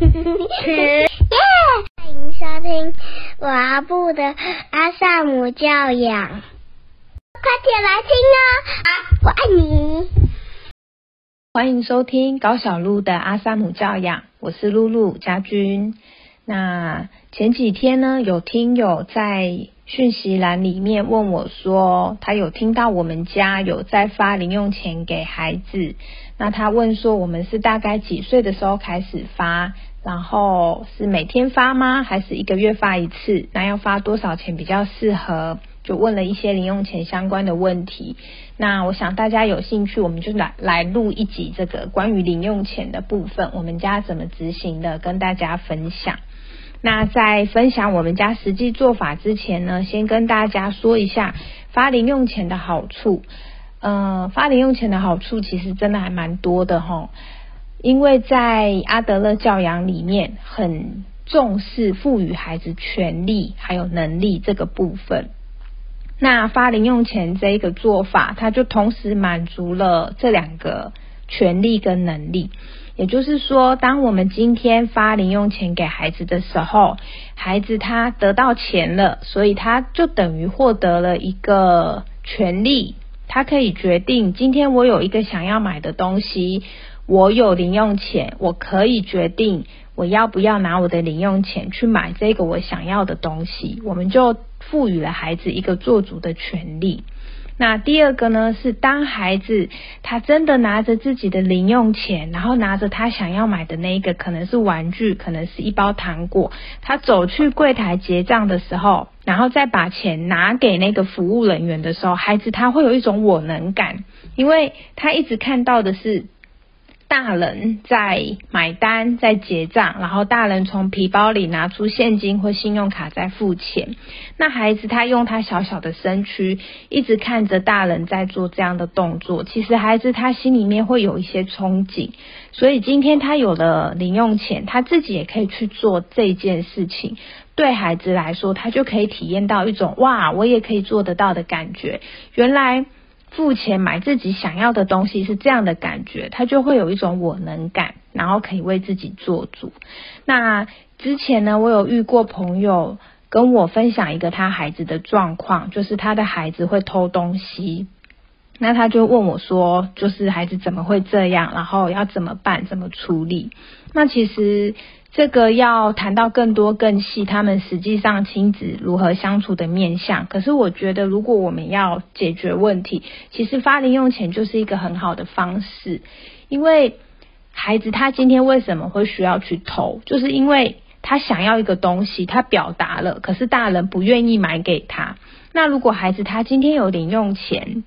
耶！欢迎收听阿布的阿萨姆教养，快点来听哦！我爱你。欢迎收听高小璐的阿萨姆教养，我是露露家君。那前几天呢，有听友在讯息栏里面问我说，他有听到我们家有在发零用钱给孩子。那他问说，我们是大概几岁的时候开始发？然后是每天发吗？还是一个月发一次？那要发多少钱比较适合？就问了一些零用钱相关的问题。那我想大家有兴趣，我们就来来录一集这个关于零用钱的部分，我们家怎么执行的，跟大家分享。那在分享我们家实际做法之前呢，先跟大家说一下发零用钱的好处。嗯，发零用钱的好处其实真的还蛮多的哈，因为在阿德勒教养里面很重视赋予孩子权利还有能力这个部分。那发零用钱这一个做法，它就同时满足了这两个权利跟能力。也就是说，当我们今天发零用钱给孩子的时候，孩子他得到钱了，所以他就等于获得了一个权利，他可以决定今天我有一个想要买的东西，我有零用钱，我可以决定我要不要拿我的零用钱去买这个我想要的东西，我们就赋予了孩子一个做主的权利。那第二个呢，是当孩子他真的拿着自己的零用钱，然后拿着他想要买的那一个，可能是玩具，可能是一包糖果，他走去柜台结账的时候，然后再把钱拿给那个服务人员的时候，孩子他会有一种我能感，因为他一直看到的是。大人在买单，在结账，然后大人从皮包里拿出现金或信用卡在付钱。那孩子他用他小小的身躯，一直看着大人在做这样的动作。其实孩子他心里面会有一些憧憬，所以今天他有了零用钱，他自己也可以去做这件事情。对孩子来说，他就可以体验到一种哇，我也可以做得到的感觉。原来。付钱买自己想要的东西是这样的感觉，他就会有一种我能感，然后可以为自己做主。那之前呢，我有遇过朋友跟我分享一个他孩子的状况，就是他的孩子会偷东西。那他就问我说，就是孩子怎么会这样，然后要怎么办，怎么处理？那其实。这个要谈到更多更细，他们实际上亲子如何相处的面相。可是我觉得，如果我们要解决问题，其实发零用钱就是一个很好的方式。因为孩子他今天为什么会需要去偷，就是因为他想要一个东西，他表达了，可是大人不愿意买给他。那如果孩子他今天有零用钱，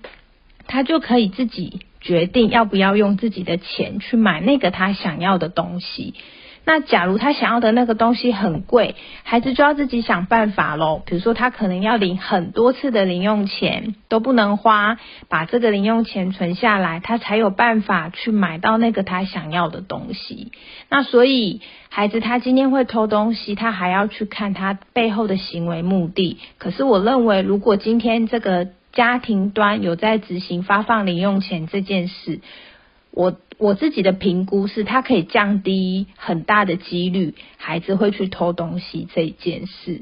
他就可以自己决定要不要用自己的钱去买那个他想要的东西。那假如他想要的那个东西很贵，孩子就要自己想办法喽。比如说，他可能要领很多次的零用钱都不能花，把这个零用钱存下来，他才有办法去买到那个他想要的东西。那所以，孩子他今天会偷东西，他还要去看他背后的行为目的。可是我认为，如果今天这个家庭端有在执行发放零用钱这件事，我我自己的评估是，它可以降低很大的几率孩子会去偷东西这一件事。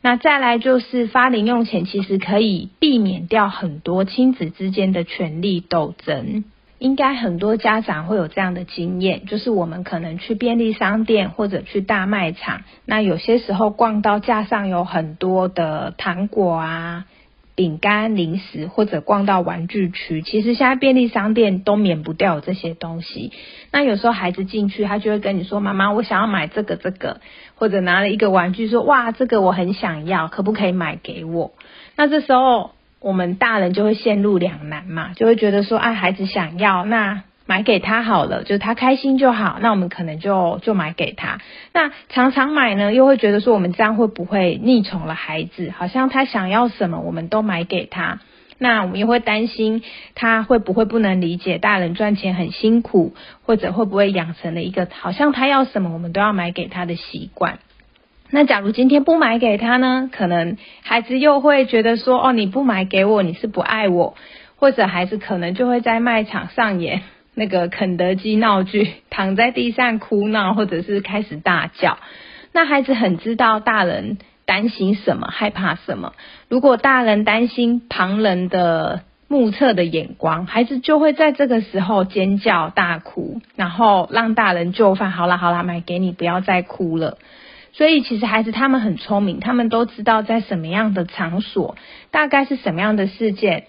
那再来就是发零用钱，其实可以避免掉很多亲子之间的权力斗争。应该很多家长会有这样的经验，就是我们可能去便利商店或者去大卖场，那有些时候逛到架上有很多的糖果啊。饼干、零食，或者逛到玩具区，其实现在便利商店都免不掉这些东西。那有时候孩子进去，他就会跟你说：“妈妈，我想要买这个这个。”或者拿了一个玩具说：“哇，这个我很想要，可不可以买给我？”那这时候我们大人就会陷入两难嘛，就会觉得说：“啊，孩子想要那。”买给他好了，就是他开心就好。那我们可能就就买给他。那常常买呢，又会觉得说我们这样会不会溺宠了孩子？好像他想要什么，我们都买给他。那我们又会担心他会不会不能理解大人赚钱很辛苦，或者会不会养成了一个好像他要什么我们都要买给他的习惯。那假如今天不买给他呢？可能孩子又会觉得说哦，你不买给我，你是不爱我，或者孩子可能就会在卖场上演。那个肯德基闹剧，躺在地上哭闹，或者是开始大叫。那孩子很知道大人担心什么，害怕什么。如果大人担心旁人的目测的眼光，孩子就会在这个时候尖叫大哭，然后让大人就范。好了好了，买给你，不要再哭了。所以其实孩子他们很聪明，他们都知道在什么样的场所，大概是什么样的事件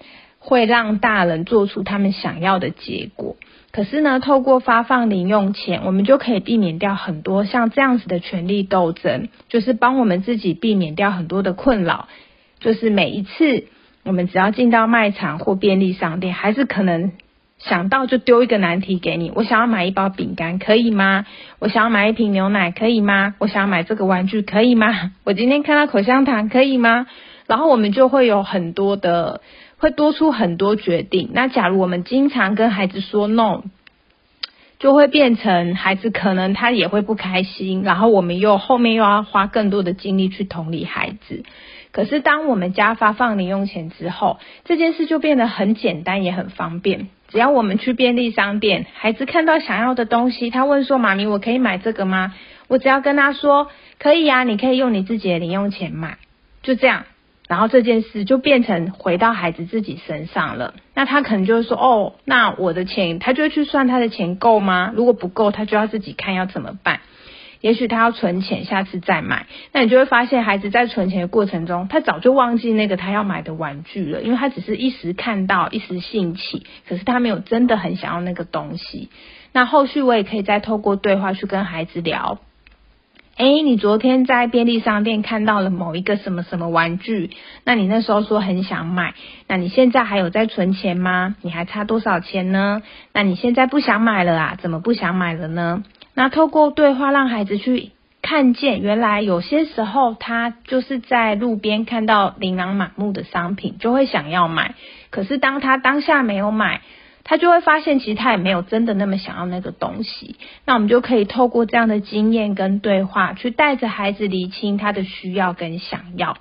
会让大人做出他们想要的结果。可是呢，透过发放零用钱，我们就可以避免掉很多像这样子的权力斗争，就是帮我们自己避免掉很多的困扰。就是每一次我们只要进到卖场或便利商店，还是可能想到就丢一个难题给你：我想要买一包饼干，可以吗？我想要买一瓶牛奶，可以吗？我想要买这个玩具，可以吗？我今天看到口香糖，可以吗？然后我们就会有很多的。会多出很多决定。那假如我们经常跟孩子说 no，就会变成孩子可能他也会不开心，然后我们又后面又要花更多的精力去同理孩子。可是当我们家发放零用钱之后，这件事就变得很简单也很方便。只要我们去便利商店，孩子看到想要的东西，他问说：“妈咪，我可以买这个吗？”我只要跟他说：“可以呀，你可以用你自己的零用钱买。”就这样。然后这件事就变成回到孩子自己身上了。那他可能就会说：“哦，那我的钱，他就会去算他的钱够吗？如果不够，他就要自己看要怎么办。也许他要存钱，下次再买。那你就会发现，孩子在存钱的过程中，他早就忘记那个他要买的玩具了，因为他只是一时看到，一时兴起，可是他没有真的很想要那个东西。那后续我也可以再透过对话去跟孩子聊。”哎，你昨天在便利商店看到了某一个什么什么玩具？那你那时候说很想买，那你现在还有在存钱吗？你还差多少钱呢？那你现在不想买了啊？怎么不想买了呢？那透过对话让孩子去看见，原来有些时候他就是在路边看到琳琅满目的商品，就会想要买，可是当他当下没有买。他就会发现，其实他也没有真的那么想要那个东西。那我们就可以透过这样的经验跟对话，去带着孩子理清他的需要跟想要。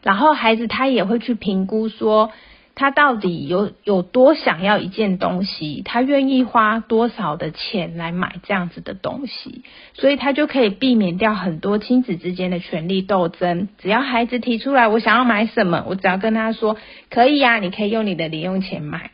然后孩子他也会去评估说，他到底有有多想要一件东西，他愿意花多少的钱来买这样子的东西。所以他就可以避免掉很多亲子之间的权力斗争。只要孩子提出来我想要买什么，我只要跟他说可以呀，你可以用你的零用钱买。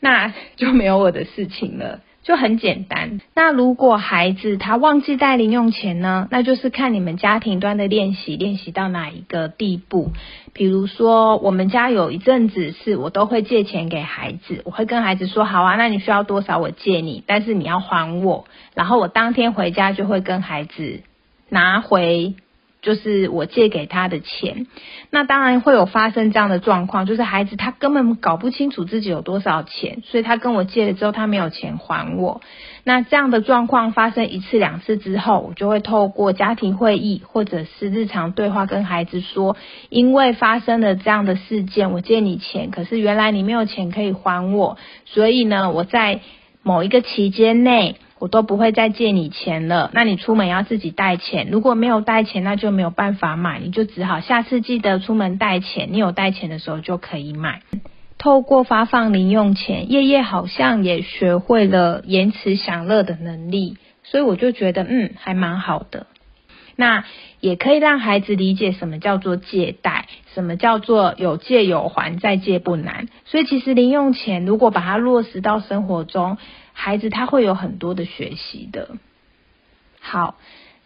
那就没有我的事情了，就很简单。那如果孩子他忘记带零用钱呢？那就是看你们家庭端的练习，练习到哪一个地步。比如说，我们家有一阵子是我都会借钱给孩子，我会跟孩子说：“好啊，那你需要多少我借你，但是你要还我。”然后我当天回家就会跟孩子拿回。就是我借给他的钱，那当然会有发生这样的状况，就是孩子他根本搞不清楚自己有多少钱，所以他跟我借了之后，他没有钱还我。那这样的状况发生一次两次之后，我就会透过家庭会议或者是日常对话跟孩子说，因为发生了这样的事件，我借你钱，可是原来你没有钱可以还我，所以呢，我在某一个期间内。我都不会再借你钱了，那你出门要自己带钱。如果没有带钱，那就没有办法买，你就只好下次记得出门带钱。你有带钱的时候就可以买。透过发放零用钱，叶叶好像也学会了延迟享乐的能力，所以我就觉得嗯，还蛮好的。那也可以让孩子理解什么叫做借贷，什么叫做有借有还，再借不难。所以其实零用钱如果把它落实到生活中，孩子他会有很多的学习的。好，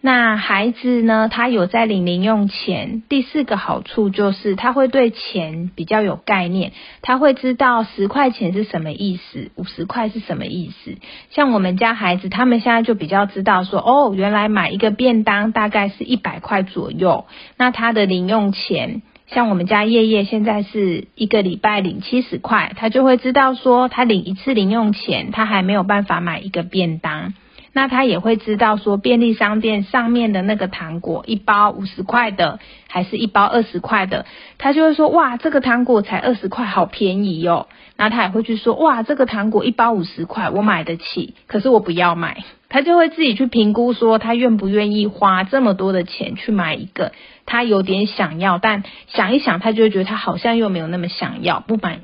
那孩子呢？他有在领零用钱。第四个好处就是他会对钱比较有概念，他会知道十块钱是什么意思，五十块是什么意思。像我们家孩子，他们现在就比较知道说，哦，原来买一个便当大概是一百块左右。那他的零用钱。像我们家叶叶现在是一个礼拜领七十块，他就会知道说他领一次零用钱，他还没有办法买一个便当。那他也会知道说便利商店上面的那个糖果一包五十块的，还是一包二十块的，他就会说哇，这个糖果才二十块，好便宜哟。然后他也会去说哇，这个糖果一包五十块，我买得起，可是我不要买。他就会自己去评估说他愿不愿意花这么多的钱去买一个。他有点想要，但想一想，他就会觉得他好像又没有那么想要，不买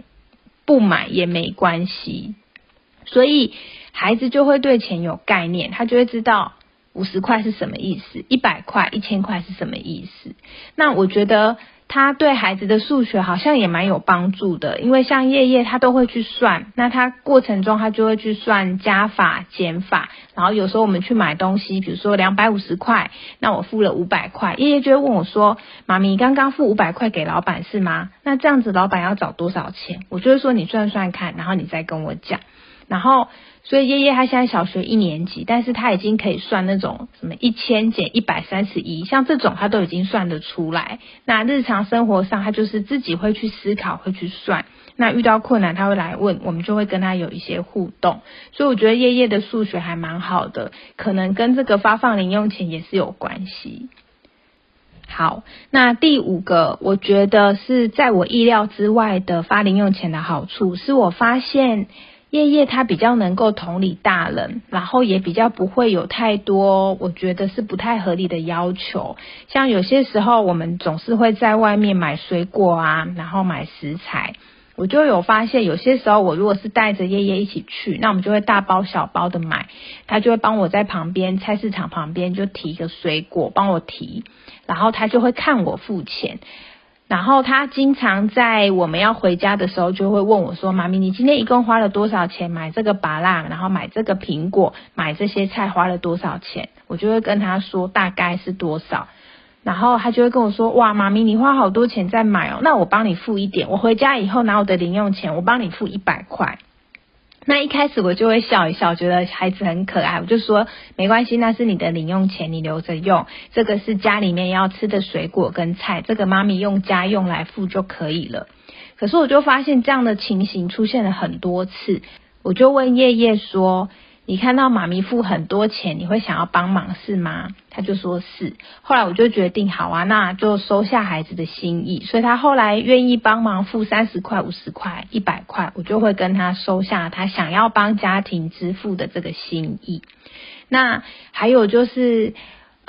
不买也没关系。所以孩子就会对钱有概念，他就会知道五十块是什么意思，一百块、一千块是什么意思。那我觉得。他对孩子的数学好像也蛮有帮助的，因为像叶叶他都会去算，那他过程中他就会去算加法、减法，然后有时候我们去买东西，比如说两百五十块，那我付了五百块，叶叶就会问我说：“妈咪，刚刚付五百块给老板是吗？那这样子老板要找多少钱？”我就会说：“你算算看，然后你再跟我讲。”然后。所以叶叶他现在小学一年级，但是他已经可以算那种什么一千减一百三十一，像这种他都已经算得出来。那日常生活上他就是自己会去思考，会去算。那遇到困难他会来问，我们就会跟他有一些互动。所以我觉得叶叶的数学还蛮好的，可能跟这个发放零用钱也是有关系。好，那第五个我觉得是在我意料之外的发零用钱的好处，是我发现。叶叶他比较能够同理大人，然后也比较不会有太多我觉得是不太合理的要求。像有些时候我们总是会在外面买水果啊，然后买食材，我就有发现有些时候我如果是带着叶叶一起去，那我们就会大包小包的买，他就会帮我在旁边菜市场旁边就提一个水果帮我提，然后他就会看我付钱。然后他经常在我们要回家的时候，就会问我说：“妈咪，你今天一共花了多少钱买这个芭辣，然后买这个苹果，买这些菜花了多少钱？”我就会跟他说大概是多少，然后他就会跟我说：“哇，妈咪，你花好多钱在买哦，那我帮你付一点，我回家以后拿我的零用钱，我帮你付一百块。”那一开始我就会笑一笑，觉得孩子很可爱，我就说没关系，那是你的零用钱，你留着用。这个是家里面要吃的水果跟菜，这个妈咪用家用来付就可以了。可是我就发现这样的情形出现了很多次，我就问叶叶说。你看到妈咪付很多钱，你会想要帮忙是吗？他就说是。后来我就决定，好啊，那就收下孩子的心意。所以他后来愿意帮忙付三十块、五十块、一百块，我就会跟他收下他想要帮家庭支付的这个心意。那还有就是。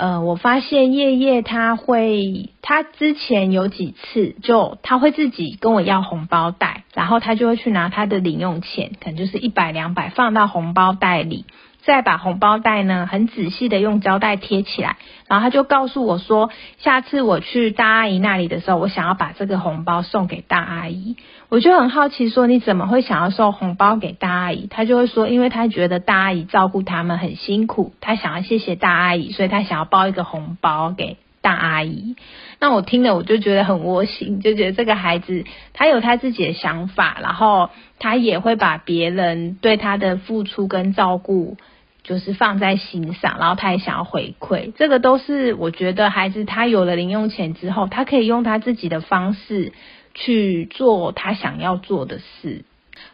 呃，我发现夜夜他会，他之前有几次就他会自己跟我要红包袋，然后他就会去拿他的零用钱，可能就是一百两百放到红包袋里。再把红包袋呢，很仔细的用胶带贴起来，然后他就告诉我说，下次我去大阿姨那里的时候，我想要把这个红包送给大阿姨。我就很好奇，说你怎么会想要送红包给大阿姨？他就会说，因为他觉得大阿姨照顾他们很辛苦，他想要谢谢大阿姨，所以他想要包一个红包给大阿姨。那我听了我就觉得很窝心，就觉得这个孩子他有他自己的想法，然后他也会把别人对他的付出跟照顾。就是放在心上，然后他也想要回馈，这个都是我觉得孩子他有了零用钱之后，他可以用他自己的方式去做他想要做的事。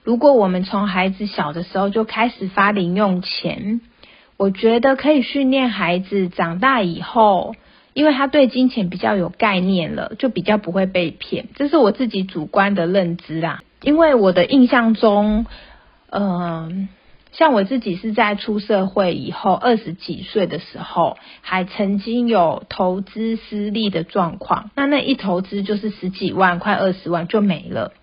如果我们从孩子小的时候就开始发零用钱，我觉得可以训练孩子长大以后，因为他对金钱比较有概念了，就比较不会被骗。这是我自己主观的认知啦，因为我的印象中，嗯。像我自己是在出社会以后二十几岁的时候，还曾经有投资失利的状况。那那一投资就是十几万，快二十万就没了。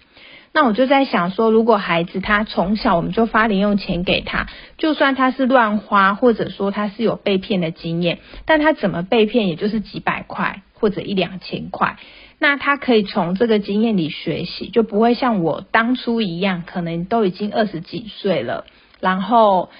那我就在想说，如果孩子他从小我们就发零用钱给他，就算他是乱花，或者说他是有被骗的经验，但他怎么被骗，也就是几百块或者一两千块。那他可以从这个经验里学习，就不会像我当初一样，可能都已经二十几岁了。然后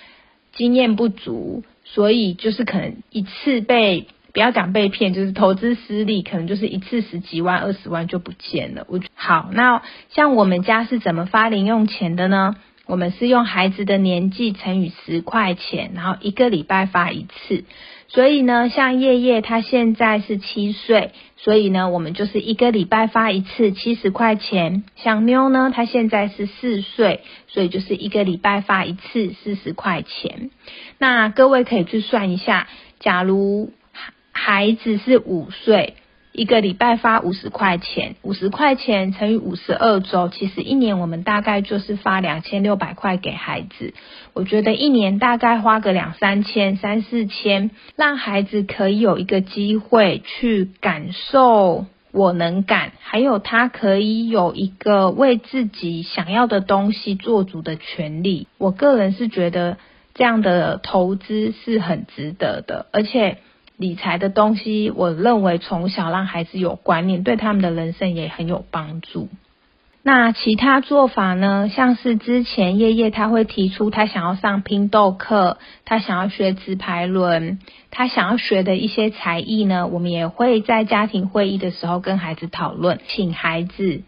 经验不足，所以就是可能一次被不要讲被骗，就是投资失利，可能就是一次十几万、二十万就不见了。我好，那像我们家是怎么发零用钱的呢？我们是用孩子的年纪乘以十块钱，然后一个礼拜发一次。所以呢，像叶叶他现在是七岁，所以呢，我们就是一个礼拜发一次七十块钱。像妞呢，她现在是四岁，所以就是一个礼拜发一次四十块钱。那各位可以去算一下，假如孩子是五岁。一个礼拜发五十块钱，五十块钱乘以五十二周，其实一年我们大概就是发两千六百块给孩子。我觉得一年大概花个两三千、三四千，让孩子可以有一个机会去感受我能感，还有他可以有一个为自己想要的东西做主的权利。我个人是觉得这样的投资是很值得的，而且理财的东西，我认为从小让孩子有观念，对他们的人生也很有帮助。那其他做法呢？像是之前叶叶他会提出他想要上拼豆课，他想要学直排轮，他想要学的一些才艺呢，我们也会在家庭会议的时候跟孩子讨论，请孩子。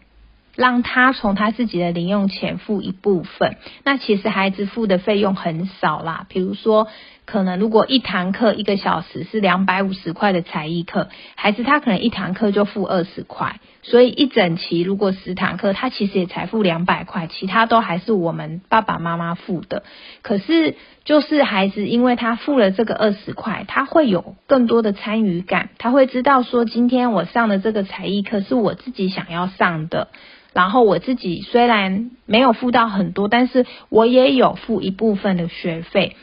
让他从他自己的零用钱付一部分，那其实孩子付的费用很少啦。比如说，可能如果一堂课一个小时是两百五十块的才艺课，孩子他可能一堂课就付二十块，所以一整期如果十堂课，他其实也才付两百块，其他都还是我们爸爸妈妈付的。可是就是孩子，因为他付了这个二十块，他会有更多的参与感，他会知道说，今天我上的这个才艺课是我自己想要上的。然后我自己虽然没有付到很多，但是我也有付一部分的学费。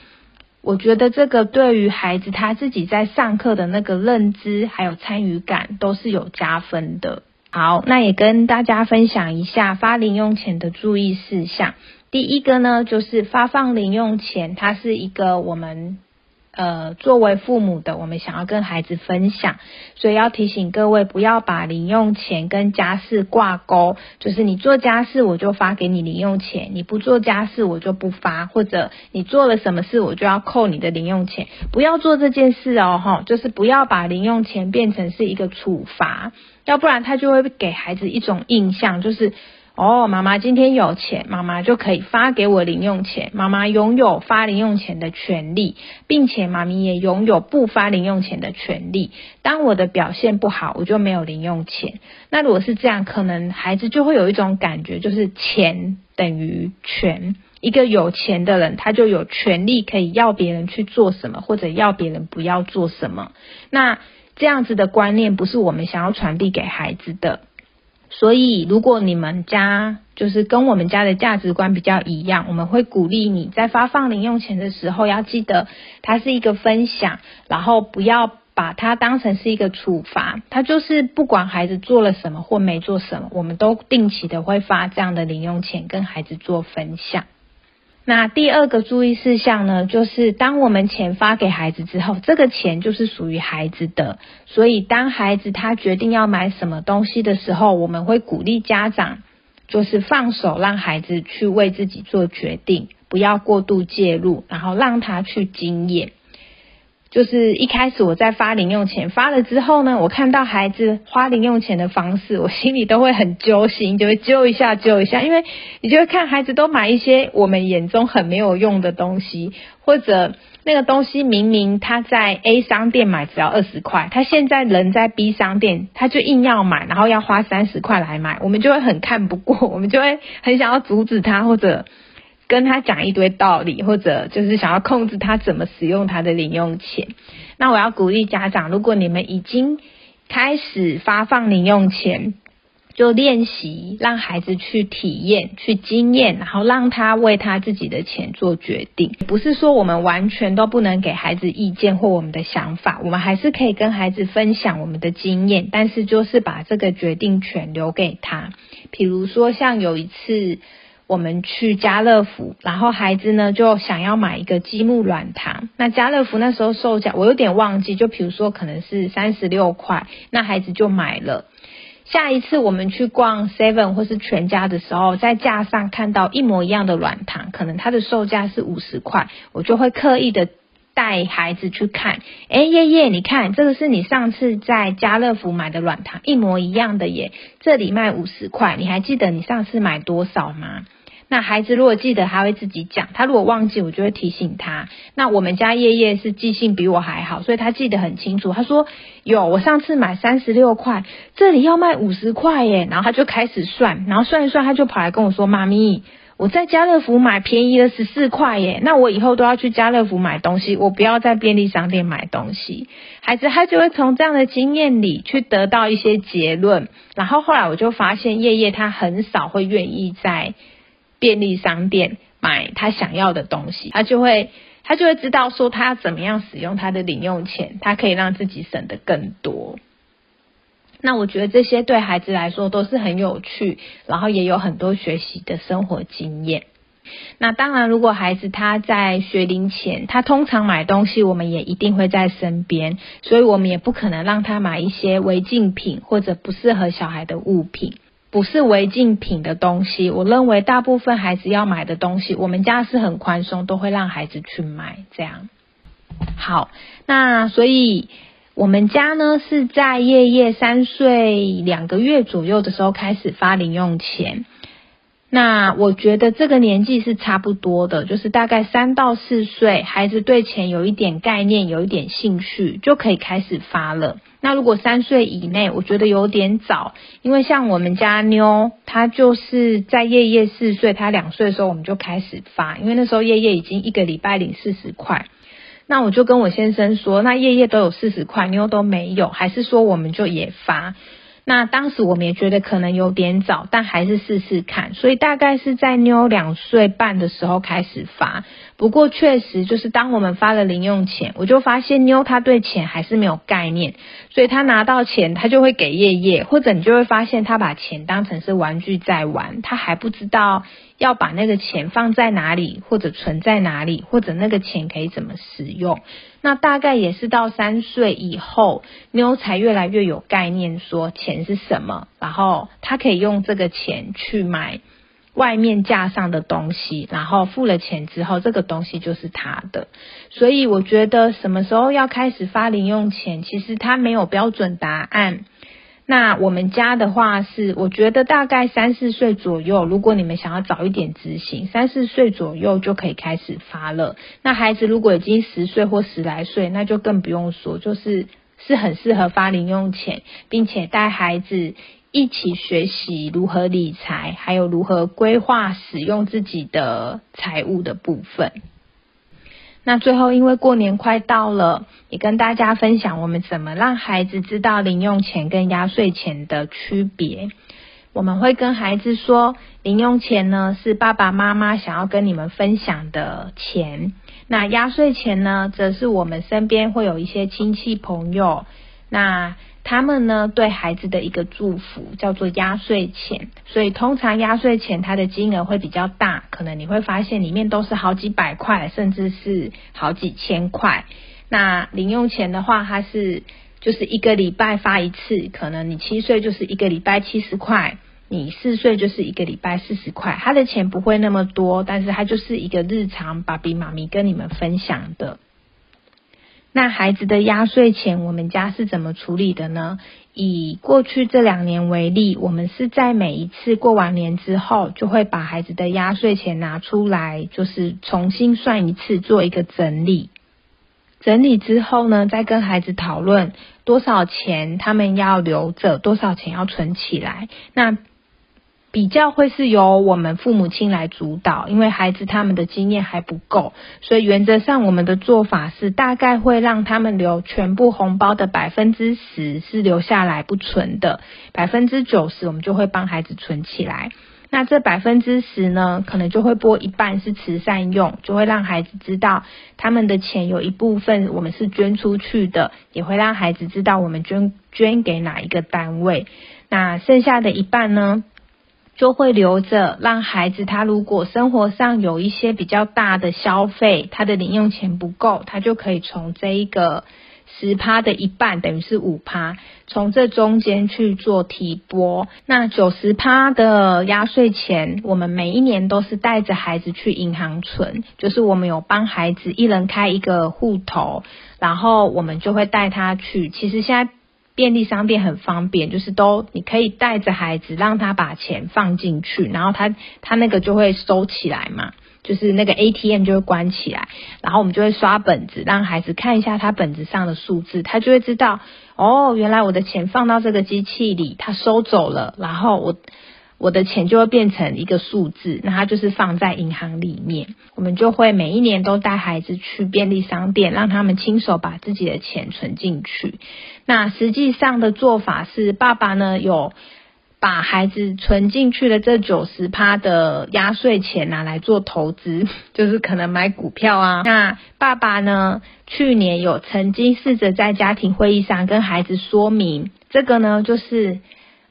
我觉得这个对于孩子他自己在上课的那个认知还有参与感都是有加分的。好，那也跟大家分享一下发零用钱的注意事项。第一个呢，就是发放零用钱，它是一个我们。呃，作为父母的，我们想要跟孩子分享，所以要提醒各位，不要把零用钱跟家事挂钩。就是你做家事，我就发给你零用钱；你不做家事，我就不发。或者你做了什么事，我就要扣你的零用钱。不要做这件事哦，哈，就是不要把零用钱变成是一个处罚，要不然他就会给孩子一种印象，就是。哦，妈妈今天有钱，妈妈就可以发给我零用钱。妈妈拥有发零用钱的权利，并且妈咪也拥有不发零用钱的权利。当我的表现不好，我就没有零用钱。那如果是这样，可能孩子就会有一种感觉，就是钱等于权。一个有钱的人，他就有权利可以要别人去做什么，或者要别人不要做什么。那这样子的观念，不是我们想要传递给孩子的。所以，如果你们家就是跟我们家的价值观比较一样，我们会鼓励你在发放零用钱的时候，要记得它是一个分享，然后不要把它当成是一个处罚。它就是不管孩子做了什么或没做什么，我们都定期的会发这样的零用钱跟孩子做分享。那第二个注意事项呢，就是当我们钱发给孩子之后，这个钱就是属于孩子的。所以当孩子他决定要买什么东西的时候，我们会鼓励家长，就是放手让孩子去为自己做决定，不要过度介入，然后让他去经验。就是一开始我在发零用钱，发了之后呢，我看到孩子花零用钱的方式，我心里都会很揪心，就会揪一下揪一下，因为你就会看孩子都买一些我们眼中很没有用的东西，或者那个东西明明他在 A 商店买只要二十块，他现在人在 B 商店，他就硬要买，然后要花三十块来买，我们就会很看不过，我们就会很想要阻止他，或者。跟他讲一堆道理，或者就是想要控制他怎么使用他的零用钱。那我要鼓励家长，如果你们已经开始发放零用钱，就练习让孩子去体验、去经验，然后让他为他自己的钱做决定。不是说我们完全都不能给孩子意见或我们的想法，我们还是可以跟孩子分享我们的经验，但是就是把这个决定权留给他。比如说，像有一次。我们去家乐福，然后孩子呢就想要买一个积木软糖。那家乐福那时候售价我有点忘记，就比如说可能是三十六块，那孩子就买了。下一次我们去逛 Seven 或是全家的时候，在架上看到一模一样的软糖，可能它的售价是五十块，我就会刻意的。带孩子去看，哎，爷爷，你看这个是你上次在家乐福买的软糖，一模一样的耶，这里卖五十块，你还记得你上次买多少吗？那孩子如果记得，他会自己讲；他如果忘记，我就会提醒他。那我们家叶叶是记性比我还好，所以他记得很清楚。他说有，我上次买三十六块，这里要卖五十块耶，然后他就开始算，然后算一算，他就跑来跟我说：“妈咪。”我在家乐福买便宜了十四块耶，那我以后都要去家乐福买东西，我不要在便利商店买东西。孩子他就会从这样的经验里去得到一些结论，然后后来我就发现叶叶他很少会愿意在便利商店买他想要的东西，他就会他就会知道说他要怎么样使用他的零用钱，他可以让自己省得更多。那我觉得这些对孩子来说都是很有趣，然后也有很多学习的生活经验。那当然，如果孩子他在学龄前，他通常买东西，我们也一定会在身边，所以我们也不可能让他买一些违禁品或者不适合小孩的物品。不是违禁品的东西，我认为大部分孩子要买的东西，我们家是很宽松，都会让孩子去买。这样好，那所以我们家呢是在叶叶三岁两个月左右的时候开始发零用钱。那我觉得这个年纪是差不多的，就是大概三到四岁，孩子对钱有一点概念，有一点兴趣，就可以开始发了。那如果三岁以内，我觉得有点早，因为像我们家妞，她就是在叶叶四岁，她两岁的时候我们就开始发，因为那时候叶叶已经一个礼拜领四十块。那我就跟我先生说，那夜夜都有四十块，妞都没有，还是说我们就也发？那当时我们也觉得可能有点早，但还是试试看。所以大概是在妞两岁半的时候开始发。不过确实就是当我们发了零用钱，我就发现妞她对钱还是没有概念，所以她拿到钱她就会给夜夜，或者你就会发现她把钱当成是玩具在玩，她还不知道。要把那个钱放在哪里，或者存在哪里，或者那个钱可以怎么使用？那大概也是到三岁以后，妞才越来越有概念，说钱是什么，然后他可以用这个钱去买外面架上的东西，然后付了钱之后，这个东西就是他的。所以我觉得什么时候要开始发零用钱，其实它没有标准答案。那我们家的话是，我觉得大概三四岁左右，如果你们想要早一点执行，三四岁左右就可以开始发了。那孩子如果已经十岁或十来岁，那就更不用说，就是是很适合发零用钱，并且带孩子一起学习如何理财，还有如何规划使用自己的财务的部分。那最后，因为过年快到了，也跟大家分享我们怎么让孩子知道零用钱跟压岁钱的区别。我们会跟孩子说，零用钱呢是爸爸妈妈想要跟你们分享的钱，那压岁钱呢，则是我们身边会有一些亲戚朋友，那。他们呢对孩子的一个祝福叫做压岁钱，所以通常压岁钱它的金额会比较大，可能你会发现里面都是好几百块，甚至是好几千块。那零用钱的话，它是就是一个礼拜发一次，可能你七岁就是一个礼拜七十块，你四岁就是一个礼拜四十块。他的钱不会那么多，但是它就是一个日常爸比妈咪跟你们分享的。那孩子的压岁钱，我们家是怎么处理的呢？以过去这两年为例，我们是在每一次过完年之后，就会把孩子的压岁钱拿出来，就是重新算一次，做一个整理。整理之后呢，再跟孩子讨论多少钱他们要留着，多少钱要存起来。那比较会是由我们父母亲来主导，因为孩子他们的经验还不够，所以原则上我们的做法是大概会让他们留全部红包的百分之十是留下来不存的，百分之九十我们就会帮孩子存起来。那这百分之十呢，可能就会拨一半是慈善用，就会让孩子知道他们的钱有一部分我们是捐出去的，也会让孩子知道我们捐捐给哪一个单位。那剩下的一半呢？就会留着，让孩子他如果生活上有一些比较大的消费，他的零用钱不够，他就可以从这一个十趴的一半，等于是五趴，从这中间去做提拨。那九十趴的压岁钱，我们每一年都是带着孩子去银行存，就是我们有帮孩子一人开一个户头，然后我们就会带他去。其实现在。便利商店很方便，就是都你可以带着孩子，让他把钱放进去，然后他他那个就会收起来嘛，就是那个 ATM 就会关起来，然后我们就会刷本子，让孩子看一下他本子上的数字，他就会知道哦，原来我的钱放到这个机器里，他收走了，然后我。我的钱就会变成一个数字，那它就是放在银行里面。我们就会每一年都带孩子去便利商店，让他们亲手把自己的钱存进去。那实际上的做法是，爸爸呢有把孩子存进去的这九十趴的压岁钱拿来做投资，就是可能买股票啊。那爸爸呢去年有曾经试着在家庭会议上跟孩子说明，这个呢就是。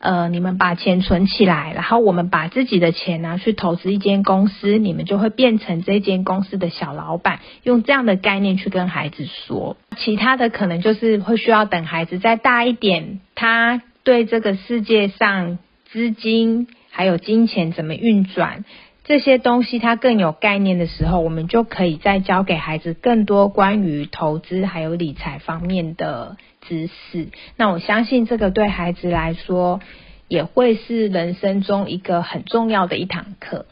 呃，你们把钱存起来，然后我们把自己的钱拿去投资一间公司，你们就会变成这间公司的小老板。用这样的概念去跟孩子说，其他的可能就是会需要等孩子再大一点，他对这个世界上资金还有金钱怎么运转这些东西他更有概念的时候，我们就可以再教给孩子更多关于投资还有理财方面的。知识，那我相信这个对孩子来说也会是人生中一个很重要的一堂课。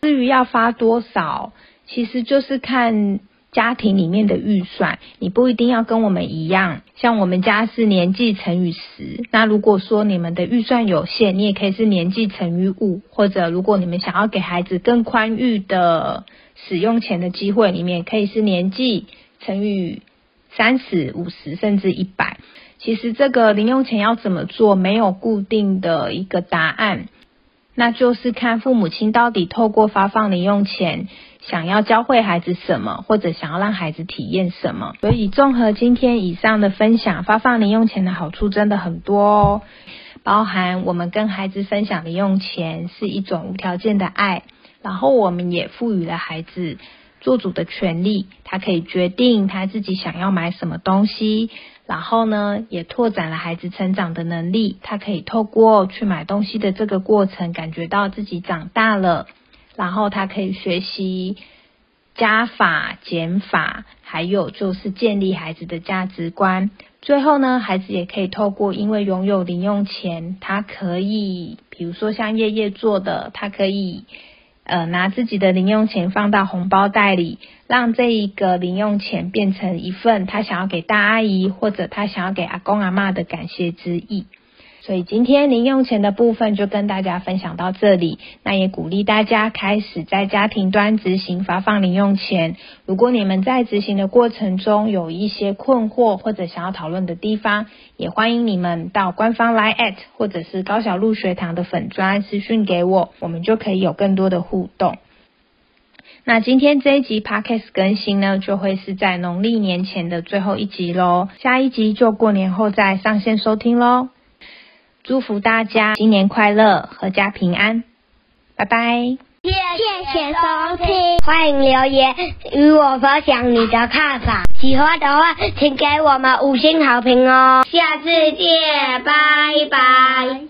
至于要发多少，其实就是看家庭里面的预算，你不一定要跟我们一样。像我们家是年纪乘以十，那如果说你们的预算有限，你也可以是年纪乘以五，或者如果你们想要给孩子更宽裕的使用钱的机会，你们也可以是年纪乘以。三十五十甚至一百，其实这个零用钱要怎么做，没有固定的一个答案，那就是看父母亲到底透过发放零用钱，想要教会孩子什么，或者想要让孩子体验什么。所以综合今天以上的分享，发放零用钱的好处真的很多哦，包含我们跟孩子分享零用钱是一种无条件的爱，然后我们也赋予了孩子。做主的权利，他可以决定他自己想要买什么东西，然后呢，也拓展了孩子成长的能力。他可以透过去买东西的这个过程，感觉到自己长大了，然后他可以学习加法、减法，还有就是建立孩子的价值观。最后呢，孩子也可以透过因为拥有零用钱，他可以，比如说像叶叶做的，他可以。呃，拿自己的零用钱放到红包袋里，让这一个零用钱变成一份他想要给大阿姨或者他想要给阿公阿妈的感谢之意。所以今天零用钱的部分就跟大家分享到这里，那也鼓励大家开始在家庭端执行发放零用钱。如果你们在执行的过程中有一些困惑或者想要讨论的地方，也欢迎你们到官方来 at 或者是高小路学堂的粉专私讯给我，我们就可以有更多的互动。那今天这一集 podcast 更新呢，就会是在农历年前的最后一集喽，下一集就过年后再上线收听喽。祝福大家新年快乐，阖家平安，拜拜。谢谢收听，欢迎留言与我分享你的看法。喜欢的话，请给我们五星好评哦。下次见，拜拜。